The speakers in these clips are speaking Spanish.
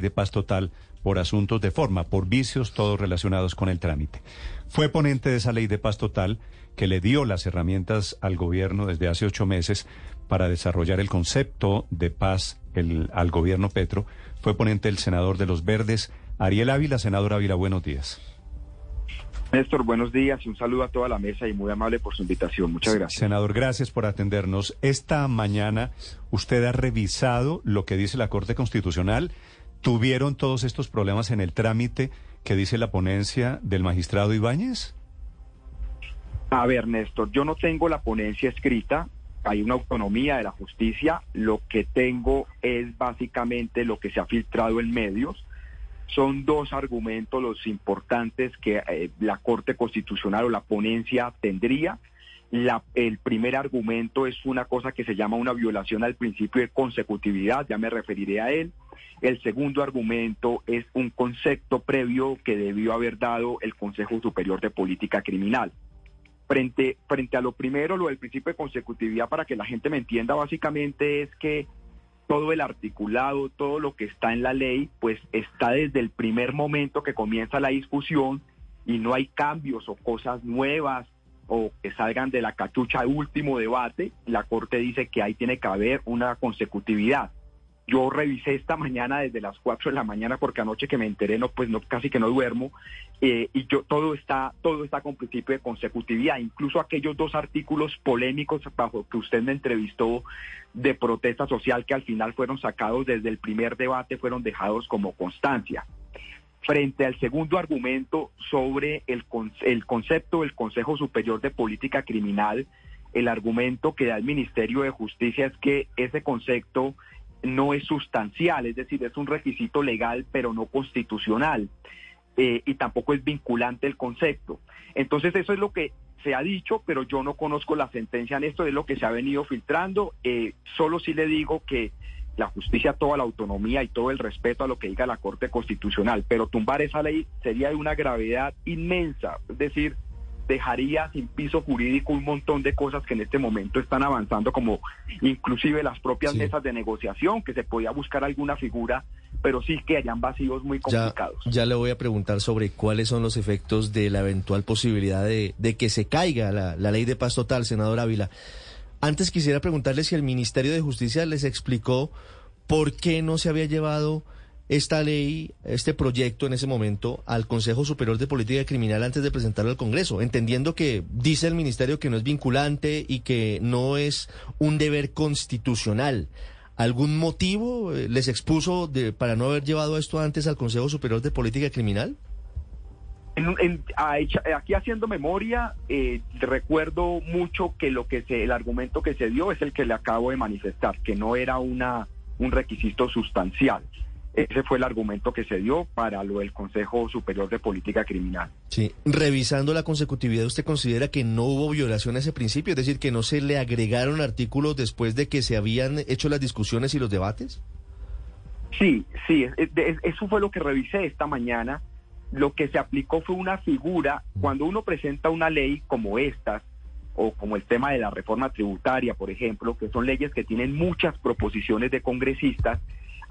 de paz total por asuntos de forma, por vicios todos relacionados con el trámite. Fue ponente de esa ley de paz total que le dio las herramientas al gobierno desde hace ocho meses para desarrollar el concepto de paz al gobierno Petro. Fue ponente el senador de los Verdes, Ariel Ávila. Senador Ávila, buenos días. Néstor, buenos días y un saludo a toda la mesa y muy amable por su invitación. Muchas gracias. Senador, gracias por atendernos. Esta mañana usted ha revisado lo que dice la Corte Constitucional ¿Tuvieron todos estos problemas en el trámite que dice la ponencia del magistrado Ibáñez? A ver, Néstor, yo no tengo la ponencia escrita, hay una autonomía de la justicia, lo que tengo es básicamente lo que se ha filtrado en medios. Son dos argumentos los importantes que eh, la Corte Constitucional o la ponencia tendría. La, el primer argumento es una cosa que se llama una violación al principio de consecutividad, ya me referiré a él. El segundo argumento es un concepto previo que debió haber dado el Consejo Superior de Política Criminal. Frente, frente a lo primero, lo del principio de consecutividad, para que la gente me entienda, básicamente es que todo el articulado, todo lo que está en la ley, pues está desde el primer momento que comienza la discusión y no hay cambios o cosas nuevas o que salgan de la cachucha último debate. La Corte dice que ahí tiene que haber una consecutividad. Yo revisé esta mañana desde las 4 de la mañana porque anoche que me enteré, no, pues no, casi que no duermo, eh, y yo todo está, todo está con principio de consecutividad, incluso aquellos dos artículos polémicos bajo que usted me entrevistó de protesta social que al final fueron sacados desde el primer debate, fueron dejados como constancia. Frente al segundo argumento sobre el, el concepto del Consejo Superior de Política Criminal, el argumento que da el Ministerio de Justicia es que ese concepto no es sustancial, es decir, es un requisito legal pero no constitucional eh, y tampoco es vinculante el concepto. Entonces eso es lo que se ha dicho, pero yo no conozco la sentencia en esto, es lo que se ha venido filtrando. Eh, solo sí le digo que la justicia toda la autonomía y todo el respeto a lo que diga la Corte Constitucional, pero tumbar esa ley sería de una gravedad inmensa, es decir, dejaría sin piso jurídico un montón de cosas que en este momento están avanzando, como inclusive las propias mesas de negociación, que se podía buscar alguna figura, pero sí que hayan vacíos muy complicados. Ya, le voy a preguntar sobre cuáles son los efectos de la eventual posibilidad de, que se caiga la, la ley de paz total, senador Ávila. Antes quisiera preguntarle si el Ministerio de Justicia les explicó por qué no se había llevado esta ley, este proyecto en ese momento al Consejo Superior de Política Criminal antes de presentarlo al Congreso, entendiendo que dice el Ministerio que no es vinculante y que no es un deber constitucional. ¿Algún motivo eh, les expuso de, para no haber llevado esto antes al Consejo Superior de Política Criminal? aquí haciendo memoria, eh, recuerdo mucho que lo que se, el argumento que se dio es el que le acabo de manifestar, que no era una un requisito sustancial. Ese fue el argumento que se dio para lo del Consejo Superior de Política Criminal. Sí, revisando la consecutividad, ¿usted considera que no hubo violación a ese principio? Es decir, que no se le agregaron artículos después de que se habían hecho las discusiones y los debates? Sí, sí, eso fue lo que revisé esta mañana. Lo que se aplicó fue una figura, mm. cuando uno presenta una ley como esta, o como el tema de la reforma tributaria, por ejemplo, que son leyes que tienen muchas proposiciones de congresistas,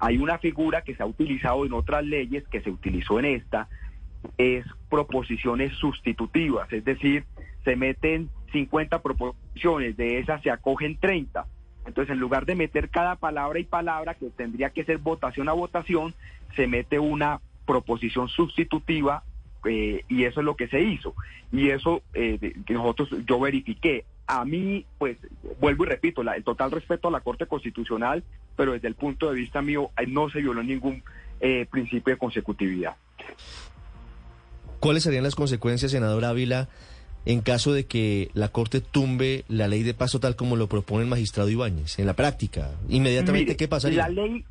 hay una figura que se ha utilizado en otras leyes, que se utilizó en esta, es proposiciones sustitutivas, es decir, se meten 50 proposiciones, de esas se acogen 30. Entonces, en lugar de meter cada palabra y palabra, que tendría que ser votación a votación, se mete una proposición sustitutiva eh, y eso es lo que se hizo. Y eso eh, nosotros, yo verifiqué. A mí, pues, vuelvo y repito, el total respeto a la Corte Constitucional, pero desde el punto de vista mío eh, no se violó ningún principio de consecutividad. ¿Cuáles serían las consecuencias, senador Ávila, en caso de que la Corte tumbe la ley de paso tal como lo propone el magistrado Ibáñez? En la práctica, inmediatamente, ¿qué pasaría? La ley,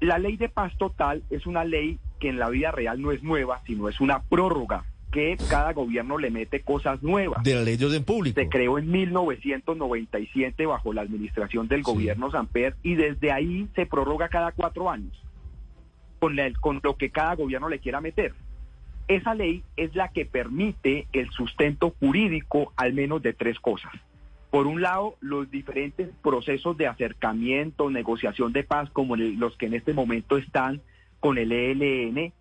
la ley de paz total es una ley que en la vida real no es nueva, sino es una prórroga que cada gobierno le mete cosas nuevas. De la ley de orden público. Se creó en 1997 bajo la administración del gobierno Samper y desde ahí se prorroga cada cuatro años con, con lo que cada gobierno le quiera meter. Esa ley es la que permite el sustento jurídico al menos de tres cosas. Por un lado, los diferentes procesos de acercamiento, negociación de paz, como los que en este momento están con el ELN.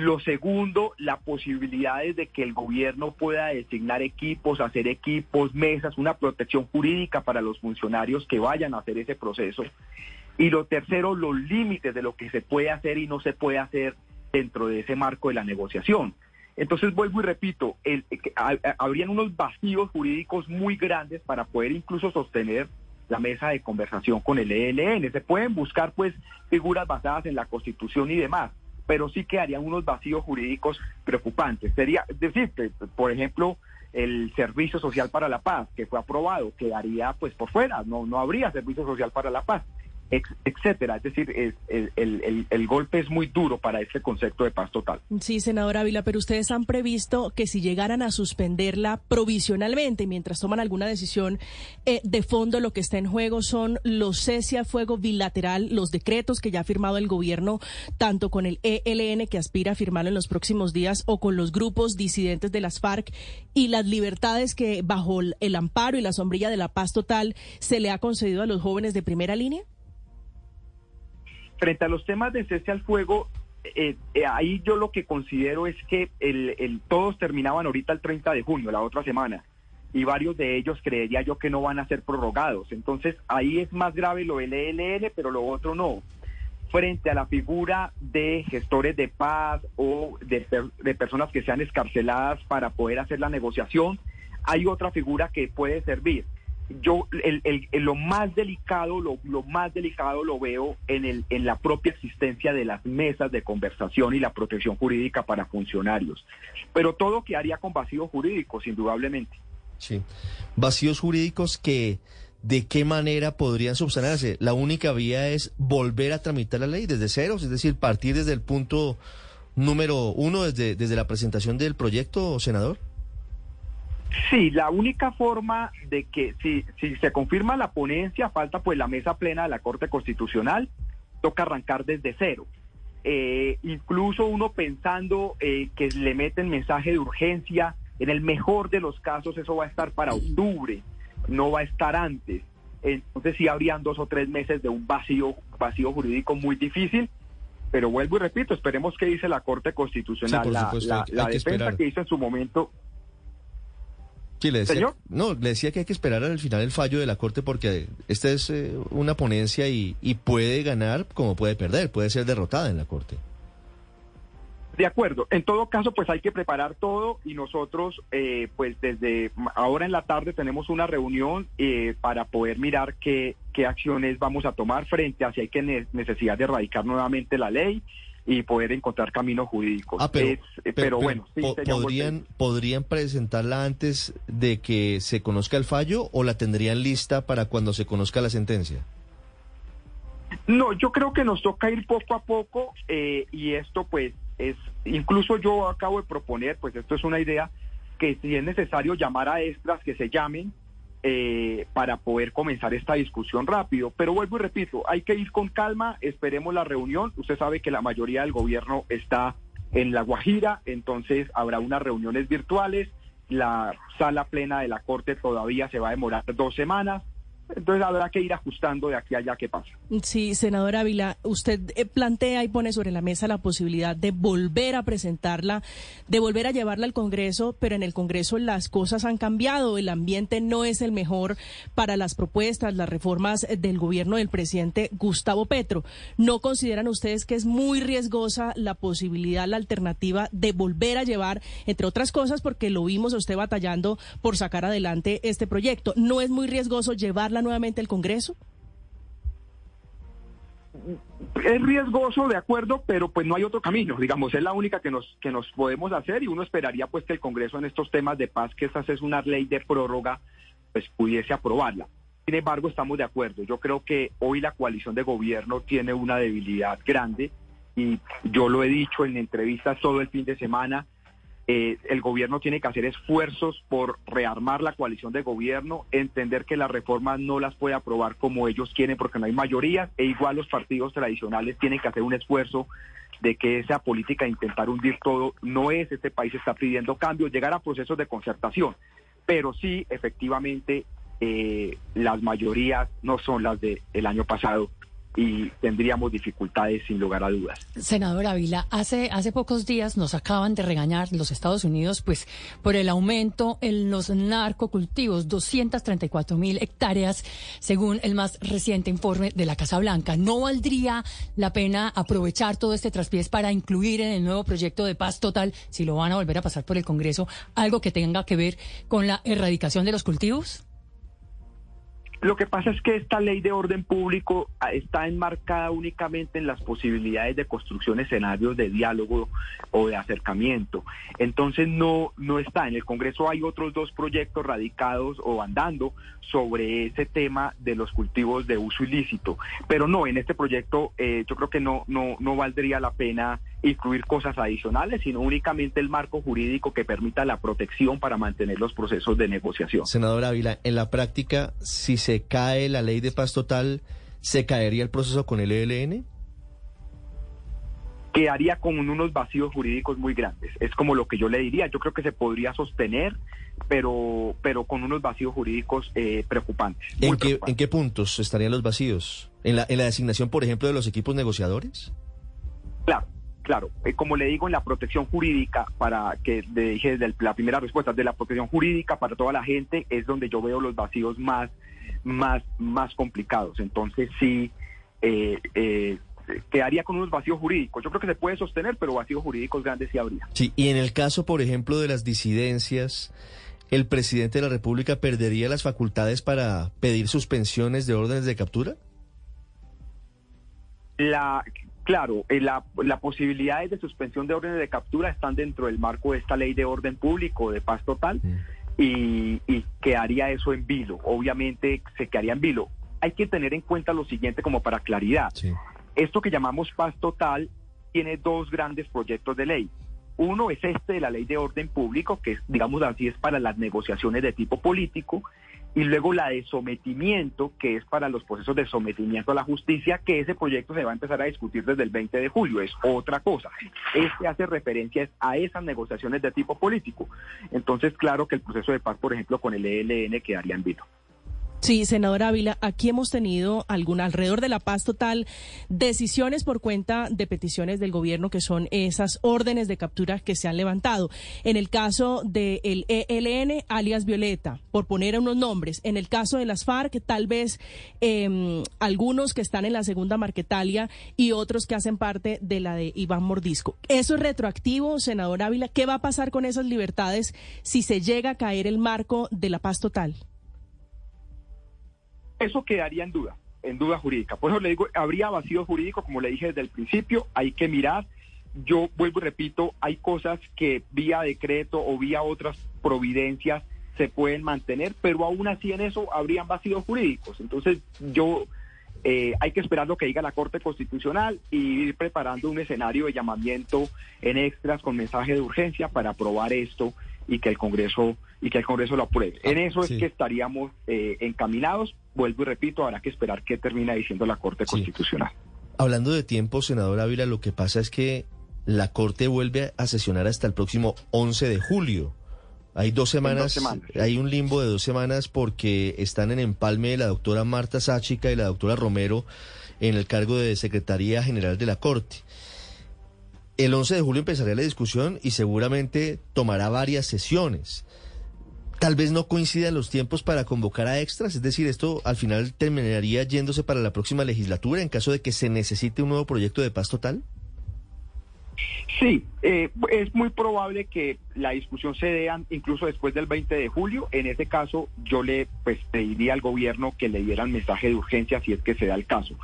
Lo segundo, la posibilidad de que el gobierno pueda designar equipos, hacer equipos, mesas, una protección jurídica para los funcionarios que vayan a hacer ese proceso. Y lo tercero, los límites de lo que se puede hacer y no se puede hacer dentro de ese marco de la negociación. Entonces vuelvo y repito, el, habrían unos vacíos jurídicos muy grandes para poder incluso sostener la mesa de conversación con el ELN. Se pueden buscar pues figuras basadas en la Constitución y demás, pero sí quedarían unos vacíos jurídicos preocupantes. Sería decir, por ejemplo, el Servicio Social para la Paz, que fue aprobado, quedaría pues por fuera, no, no habría Servicio Social para la Paz etcétera. Es decir, el, golpe es muy duro para este concepto de paz total. Sí, senador Ávila, pero ustedes han previsto que si llegaran a suspenderla provisionalmente, mientras toman alguna decisión eh, de fondo, lo que está en juego son los cese a fuego bilateral, los decretos que ya ha firmado el gobierno, tanto con el ELN, que aspira a firmarlo en los próximos días, o con los grupos disidentes de las FARC, y las libertades que bajo el amparo y la sombrilla de la paz total se le ha concedido a los jóvenes de primera línea? Frente a los temas de cese al fuego, eh, eh, ahí yo lo que considero es que el, todos terminaban ahorita el 30 de junio, la otra semana, y varios de ellos creería yo que no van a ser prorrogados. Entonces ahí es más grave lo del ELN, pero lo otro no. Frente a la figura de gestores de paz o de, de personas que sean escarceladas para poder hacer la negociación, hay otra figura que puede servir yo el, el, lo más delicado lo, lo, más delicado lo veo en el en la propia existencia de las mesas de conversación y la protección jurídica para funcionarios. Pero todo quedaría con vacíos jurídicos indudablemente. Sí. Vacíos jurídicos que de qué manera podrían subsanarse la única vía es volver a tramitar la ley desde cero es decir partir desde el punto número uno desde desde la presentación del proyecto senador Sí, la única forma de que si, si se confirma la ponencia, falta pues la mesa plena de la Corte Constitucional, toca arrancar desde cero. Eh, incluso uno pensando eh, que le meten mensaje de urgencia, en el mejor de los casos eso va a estar para octubre, no va a estar antes. Entonces sí habrían dos o tres meses de un vacío, vacío jurídico muy difícil, pero vuelvo y repito, esperemos qué dice la Corte Constitucional. la, defensa que hizo en su momento Sí, le decía, No, le decía que hay que esperar al final el fallo de la Corte porque esta es eh, una ponencia y, puede ganar como puede perder, puede ser derrotada en la Corte. De acuerdo. En todo caso, pues hay que preparar todo y nosotros, eh, pues desde ahora en la tarde tenemos una reunión eh, para poder mirar qué, qué acciones vamos a tomar frente a si hay que necesidad de erradicar nuevamente la ley y poder encontrar caminos jurídicos. Ah, pero, bueno, podrían, ¿podrían presentarla antes de que se conozca el fallo o la tendrían lista para cuando se conozca la sentencia? No, yo creo que nos toca ir poco a poco eh, y esto pues es, incluso yo acabo de proponer, pues esto es una idea, que si es necesario llamar a extras que se llamen eh, para poder comenzar esta discusión rápido. Pero vuelvo y repito, hay que ir con calma, esperemos la reunión. Usted sabe que la mayoría del gobierno está en La Guajira, entonces habrá unas reuniones virtuales. La sala plena de la Corte todavía se va a demorar dos semanas. Entonces habrá que ir ajustando de aquí a allá qué pasa. Sí, senador Ávila, usted eh, plantea y pone sobre la mesa la posibilidad de volver a presentarla, de volver a llevarla al Congreso, pero en el Congreso las cosas han cambiado, el ambiente no es el mejor para las propuestas, las reformas del gobierno del presidente Gustavo Petro. ¿No consideran ustedes que es muy riesgosa la posibilidad, la alternativa de volver a llevar, entre otras cosas, porque lo vimos a usted batallando por sacar adelante este proyecto? ¿No es muy riesgoso llevarla nuevamente el Congreso? Es riesgoso, de acuerdo, pero pues no hay otro camino, digamos, es la única que nos que nos podemos hacer y uno esperaría pues que el Congreso en estos temas de paz, que esta es una ley de prórroga, pues pudiese aprobarla. Sin embargo, estamos de acuerdo. Yo creo que hoy la coalición de gobierno tiene una debilidad grande y yo lo he dicho en entrevistas todo el fin de semana. Eh, el gobierno tiene que hacer esfuerzos por rearmar la coalición de gobierno, entender que las reformas no las puede aprobar como ellos quieren porque no hay mayoría, e igual los partidos tradicionales tienen que hacer un esfuerzo de que esa política de intentar hundir todo no es, este país está pidiendo cambios, llegar a procesos de concertación, pero sí, efectivamente, eh, las mayorías no son las del año pasado y tendríamos dificultades sin lugar a dudas. Senador Ávila, hace, hace pocos días nos acaban de regañar los Estados Unidos pues por el aumento en los narcocultivos, 234 mil hectáreas, según el más reciente informe de la Casa Blanca. ¿No valdría la pena aprovechar todo este traspiés para incluir en el nuevo proyecto de paz total, si lo van a volver a pasar por el Congreso, algo que tenga que ver con la erradicación de los cultivos? Lo que pasa es que esta ley de orden público ah, está enmarcada únicamente en las posibilidades de construcción de escenarios de diálogo o de acercamiento. Entonces no, no está. En el Congreso hay otros dos proyectos radicados o andando sobre ese tema de los cultivos de uso ilícito. Pero no, en este proyecto eh, yo creo que no, no, no valdría la pena incluir cosas adicionales, sino únicamente el marco jurídico que permita la protección para mantener los procesos de negociación. Senador Ávila, en la práctica, si se cae la ley de paz total, ¿se caería el proceso con el ELN? Quedaría con unos vacíos jurídicos muy grandes. Es como lo que yo le diría. Yo creo que se podría sostener, pero, pero con unos vacíos jurídicos eh, preocupantes. ¿En qué, ¿En qué puntos estarían los vacíos? ¿En la, ¿En la designación, por ejemplo, de los equipos negociadores? Claro, Claro, eh, como le digo, en la protección jurídica, para que le dije desde la primera respuesta, de la protección jurídica para toda la gente es donde yo veo los vacíos más, más, más complicados. Entonces sí, eh, eh, quedaría con unos vacíos jurídicos. Yo creo que se puede sostener, pero vacíos jurídicos grandes sí habría. Sí, y en el caso, por ejemplo, de las disidencias, ¿el presidente de la República perdería las facultades para pedir suspensiones de órdenes de captura? La, Claro, eh, la, la posibilidades de suspensión de órdenes de captura están dentro del marco de esta ley de orden público de paz total mm. y, y, quedaría eso en vilo. Obviamente se quedaría en vilo. Hay que tener en cuenta lo siguiente como para claridad. Esto que llamamos paz total tiene dos grandes proyectos de ley. Uno es este de la ley de orden público, que digamos así es para las negociaciones de tipo político, y luego la de sometimiento, que es para los procesos de sometimiento a la justicia, que ese proyecto se va a empezar a discutir desde el 20 de julio, es otra cosa. Este hace referencia a esas negociaciones de tipo político. Entonces, claro que el proceso de paz, por ejemplo, con el ELN quedaría en vilo. Sí, senadora Ávila, aquí hemos tenido algún alrededor de la paz total decisiones por cuenta de peticiones del gobierno que son esas órdenes de captura que se han levantado. En el caso del ELN, alias Violeta, por poner unos nombres. En el caso de las FARC, tal vez eh, algunos que están en la segunda Marquetalia y otros que hacen parte de la de Iván Mordisco. ¿Eso es retroactivo, senadora Ávila? ¿Qué va a pasar con esas libertades si se llega a caer el marco de la paz total? Eso quedaría en duda, en duda jurídica. Por eso le digo, habría vacío jurídico, como le dije desde el principio, hay que mirar. Yo vuelvo y repito, hay cosas que vía decreto o vía otras providencias se pueden mantener, pero aún así en eso habrían vacíos jurídicos. Entonces yo eh, hay que esperar lo que diga la Corte Constitucional y ir preparando un escenario de llamamiento en extras con mensaje de urgencia para aprobar esto y que el Congreso y que el Congreso lo apruebe. en ah, eso es que estaríamos eh, encaminados. Vuelvo y repito, habrá que esperar qué termina diciendo la Corte Constitucional. Hablando de tiempo, senador Ávila, lo que pasa es que la Corte vuelve a sesionar hasta el próximo 11 de julio. Hay dos semanas, hay un limbo de dos semanas porque están en empalme la doctora Marta Sáchica y la doctora Romero en el cargo de Secretaría General de la Corte. El 11 de julio empezaría la discusión y seguramente tomará varias sesiones. Tal vez no coincidan los tiempos para convocar a extras, es decir, esto al final terminaría yéndose para la próxima legislatura en caso de que se necesite un nuevo proyecto de paz total. Sí, eh, es muy probable que la discusión se dé incluso después del 20 de julio. En ese caso, yo le pues, pediría al gobierno que le dieran mensaje de urgencia si es que se da el caso.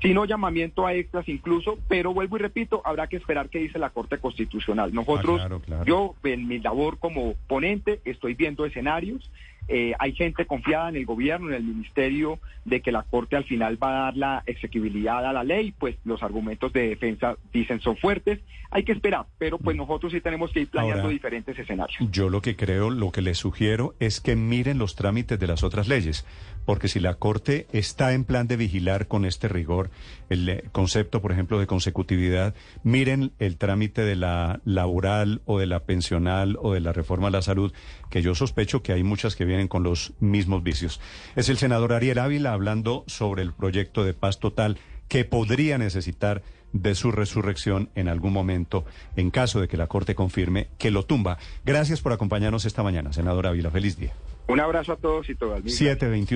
Si no, llamamiento a extras incluso, pero vuelvo y repito, habrá que esperar qué dice la Corte Constitucional. Nosotros, ah, yo en mi labor como ponente, estoy viendo escenarios eh, hay gente confiada en el gobierno, en el ministerio, de que la Corte al final va a dar la exequibilidad a la ley, pues los argumentos de defensa dicen son fuertes. Hay que esperar, pero pues nosotros sí tenemos que ir planeando diferentes escenarios. Yo lo que creo, lo que les sugiero es que miren los trámites de las otras leyes, porque si la Corte está en plan de vigilar con este rigor el eh, concepto, por ejemplo, de consecutividad, miren el trámite de la laboral o de la pensional o de la reforma a la salud, que yo sospecho que hay muchas que vienen con los mismos vicios. Es el senador Ariel Ávila hablando sobre el proyecto de paz total que podría necesitar de su resurrección en algún momento en caso de que la Corte confirme que lo tumba. Gracias por acompañarnos esta mañana, senador Ávila. Feliz día. Un abrazo a todos y todas. 721.